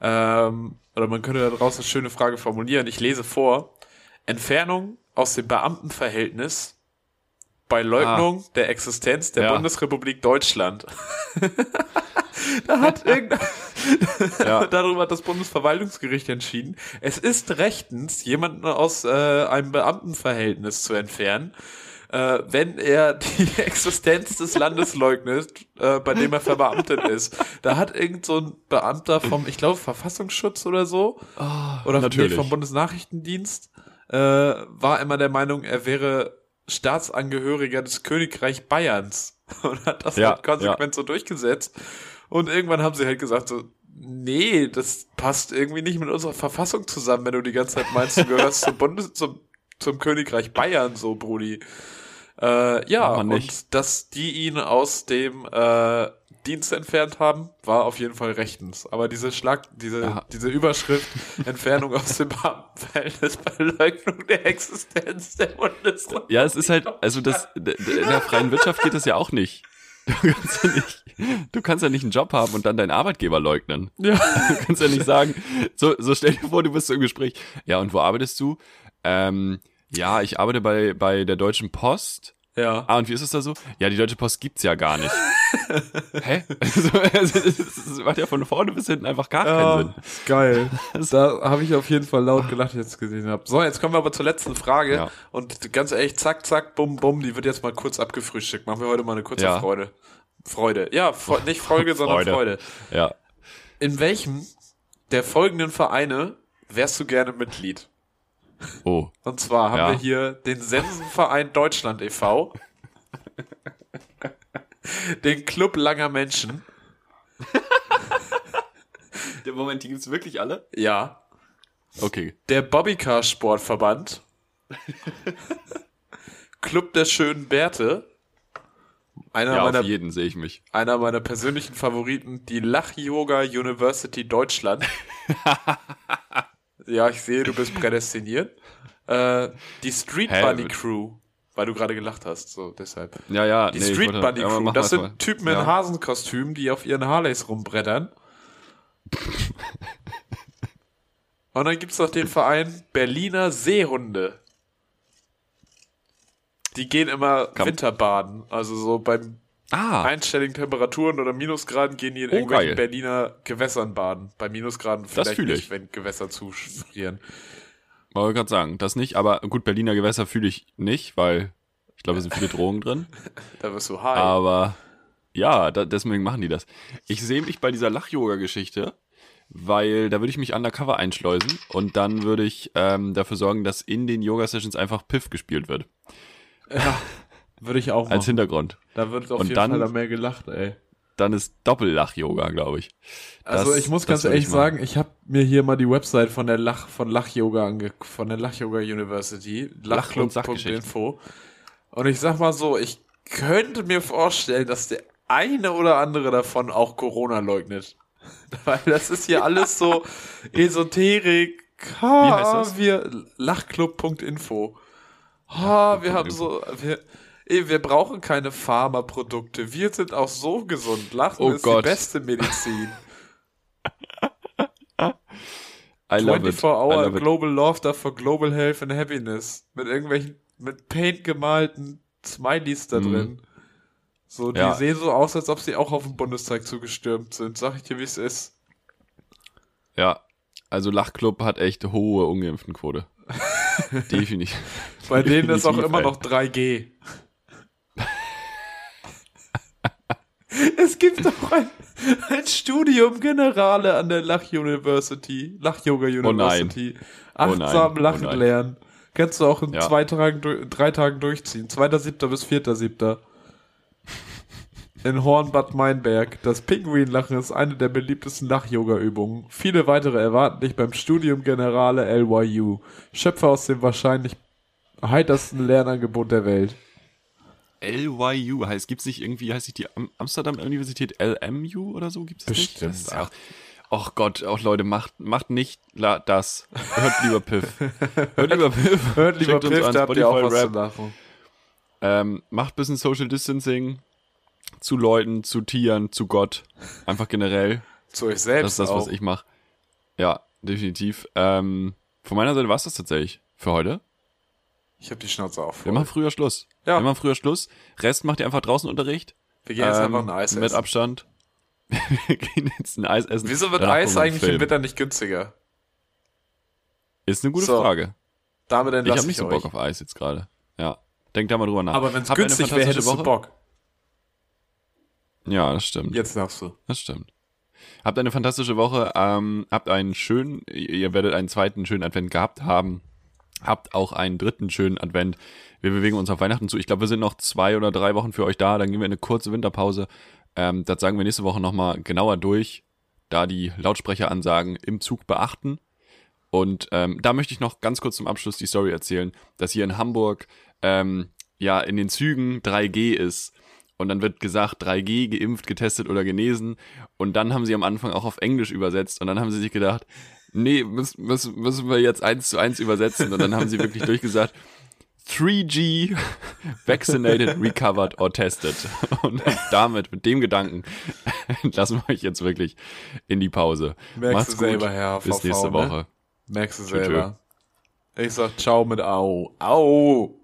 Ähm, oder man könnte daraus eine schöne Frage formulieren. Ich lese vor. Entfernung aus dem Beamtenverhältnis bei Leugnung der Existenz der Ja. Bundesrepublik Deutschland. da hat irgendein, Ja. darüber hat das Bundesverwaltungsgericht entschieden. Es ist rechtens, jemanden aus äh, einem Beamtenverhältnis zu entfernen, äh, wenn er die Existenz des Landes leugnet, äh, bei dem er verbeamtet ist. Da hat irgend so ein Beamter vom, ich glaube, Verfassungsschutz oder so, oder nee, natürlich. vom Bundesnachrichtendienst, äh, war immer der Meinung, er wäre Staatsangehöriger des Königreich Bayerns und hat das Ja, halt konsequent so durchgesetzt. Und irgendwann haben sie halt gesagt so, nee, das passt irgendwie nicht mit unserer Verfassung zusammen, wenn du die ganze Zeit meinst, du gehörst zum Bundes, zum, zum Königreich Bayern, so, Brudi. Äh, ja, und dass die ihn aus dem äh, Dienst entfernt haben, war auf jeden Fall rechtens. Aber diese Schlag, diese, Ja. diese Überschrift, Entfernung aus dem Beamtenverhältnis bei Leugnung der Existenz der Bundesrepublik. Ja, es ist halt, also das, in der freien Wirtschaft geht das ja auch nicht. Du kannst ja nicht, du kannst ja nicht einen Job haben und dann deinen Arbeitgeber leugnen. Ja. Du kannst ja nicht sagen, so, so stell dir vor, du bist so im Gespräch. Ja, und wo arbeitest du? Ähm, ja, ich arbeite bei, bei der Deutschen Post. Ja. Ah, und wie ist es da so? Ja, die Deutsche Post gibt's ja gar nicht. Hä? Also, also, das macht ja von vorne bis hinten einfach gar keinen Sinn. ist geil. da habe ich auf jeden Fall laut gelacht, als ich gesehen habe. So, jetzt kommen wir aber zur letzten Frage. Ja. Und ganz ehrlich, zack, zack, bum, bum, die wird jetzt mal kurz abgefrühstückt. Machen wir heute mal eine kurze Ja. Freude. Freude. Ja, Fre nicht Folge, sondern Freude. Freude. Ja. In welchem der folgenden Vereine wärst du gerne Mitglied? Oh. Und zwar haben Ja. wir hier den Sensenverein Deutschland e.V., den Club langer Menschen. Der Moment, die gibt's wirklich alle? Ja. Okay. Der Bobbycar Sportverband. Club der schönen Bärte. Einer Ja, meiner auf jeden sehe ich mich. einer meiner persönlichen Favoriten, die Lach-Yoga University Deutschland. ja, ich sehe, du bist prädestiniert. Äh, die Street Hä, Bunny Crew, weil du gerade gelacht hast, so deshalb. Ja, ja. Die nee, Street wollte- Bunny Crew, das sind mal. Typen in Ja. Hasenkostümen, die auf ihren Harleys rumbrettern. Und dann gibt's noch den Verein Berliner Seehunde. Die gehen immer Winterbaden, also so beim Ah, einstelligen Temperaturen oder Minusgraden gehen die in Oh, irgendwelchen geil. Berliner Gewässern baden. Bei Minusgraden vielleicht nicht, ich. wenn Gewässer zufrieren. wollte gerade sagen, das nicht, aber gut, Berliner Gewässer fühle ich nicht, weil ich glaube, es sind viele Drogen drin. Da wirst du high. Aber ja, da, deswegen machen die das. Ich sehe mich bei dieser Lach-Yoga-Geschichte, weil da würde ich mich undercover einschleusen und dann würde ich ähm, dafür sorgen, dass in den Yoga-Sessions einfach Piff gespielt wird. Würde ich auch Als Hintergrund. Da wird auf Und jeden dann- Fall mehr gelacht, ey. Dann ist Doppel-Lach-Yoga, glaube ich. Also Das- ich muss ganz ehrlich ich machen. sagen, ich habe mir hier mal die Website von der Lach von Lach Yoga ange von der Lach Yoga University, Lach- und lachclub.info. Ich sag mal so, ich könnte mir vorstellen, dass der eine oder andere davon auch Corona leugnet. Weil das ist hier alles so Esoterik. Ha, Wie heißt das? Wir lachclub.info. Ha, wir haben so wir, ey, wir brauchen keine Pharmaprodukte. Wir sind auch so gesund. Lachen Oh ist Gott. die beste Medizin. I love it. 24 I Hour love it. Global Laughter for Global Health and Happiness. Mit irgendwelchen, mit Paint gemalten Smileys da Mhm. drin. So, die Ja. sehen so aus, als ob sie auch auf den Bundestag zugestürmt sind. Sag ich dir, wie es ist. Ja, also Lachclub hat echt hohe Ungeimpftenquote. Definitiv. Bei denen ist auch immer noch 3G. Es gibt auch ein, ein Studium Generale an der Lach University, Lach Yoga University. Oh nein. Achtsam Oh lachen nein. lernen. Kannst du auch in Ja. zwei Tagen, drei Tagen durchziehen. 2.7. bis 4.7. In Hornbad Meinberg. Das Pinguinlachen ist eine der beliebtesten Lach-Yoga-Übungen. Viele weitere erwarten dich beim Studium Generale LYU. Schöpfer aus dem wahrscheinlich heitersten Lernangebot der Welt. LYU heißt, gibt's nicht irgendwie, heißt nicht die Am Amsterdam Universität LMU oder so? Das Bestimmt. nicht? Das ist auch, ach Gott, auch Leute, macht, macht nicht la, das. Hört lieber Piff. Hört lieber Piff. Hört lieber uns Piff, an da habt ihr auch was zu lachen. Ähm, macht bisschen Social Distancing zu Leuten, zu Tieren, zu Gott. Einfach generell. Zu euch selbst Das ist das, auch. was ich mache. Ja, definitiv. Ähm, von meiner Seite war's das tatsächlich für heute. Ich hab die Schnauze auf. Wir machen früher Schluss. Ja. Wir machen früher Schluss. Rest macht ihr einfach draußen Unterricht. Wir gehen jetzt Ähm, einfach ein Eis Mit essen. Abstand. Wir gehen jetzt ein Eis essen. Wieso wird Danach Eis eigentlich im. Winter nicht günstiger? Ist eine gute So, Frage. Damit Ich entlasse habe nicht so. Bock auf Eis jetzt gerade. Ja. Denkt da mal drüber nach. Aber wenn es günstig wäre, hättest du Woche? Bock. Ja, das stimmt. Jetzt darfst du. Das stimmt. Habt eine fantastische Woche. Ähm, habt einen schönen, ihr werdet einen zweiten schönen Advent gehabt haben. Habt auch einen dritten schönen Advent. Wir bewegen uns auf Weihnachten zu. Ich glaube, wir sind noch zwei oder drei Wochen für euch da. Dann gehen wir in eine kurze Winterpause. Ähm, das sagen wir nächste Woche nochmal genauer durch, da die Lautsprecheransagen im Zug beachten. Und ähm, da möchte ich noch ganz kurz zum Abschluss die Story erzählen, dass hier in Hamburg ähm, ja in den Zügen 3G ist. Und dann wird gesagt, 3G, geimpft, getestet oder genesen. Und dann haben sie am Anfang auch auf Englisch übersetzt. Und dann haben sie sich gedacht, nee, müssen, müssen, müssen wir jetzt eins zu eins übersetzen. Und dann haben sie wirklich durchgesagt, 3G, vaccinated, recovered or tested. Und damit, mit dem Gedanken, entlassen wir euch jetzt wirklich in die Pause. Merkst Macht's du gut. selber, Herr Bis VV, nächste ne? Woche. Merkst du Tschö, tschö. selber. Ich sag ciao mit Au. Au.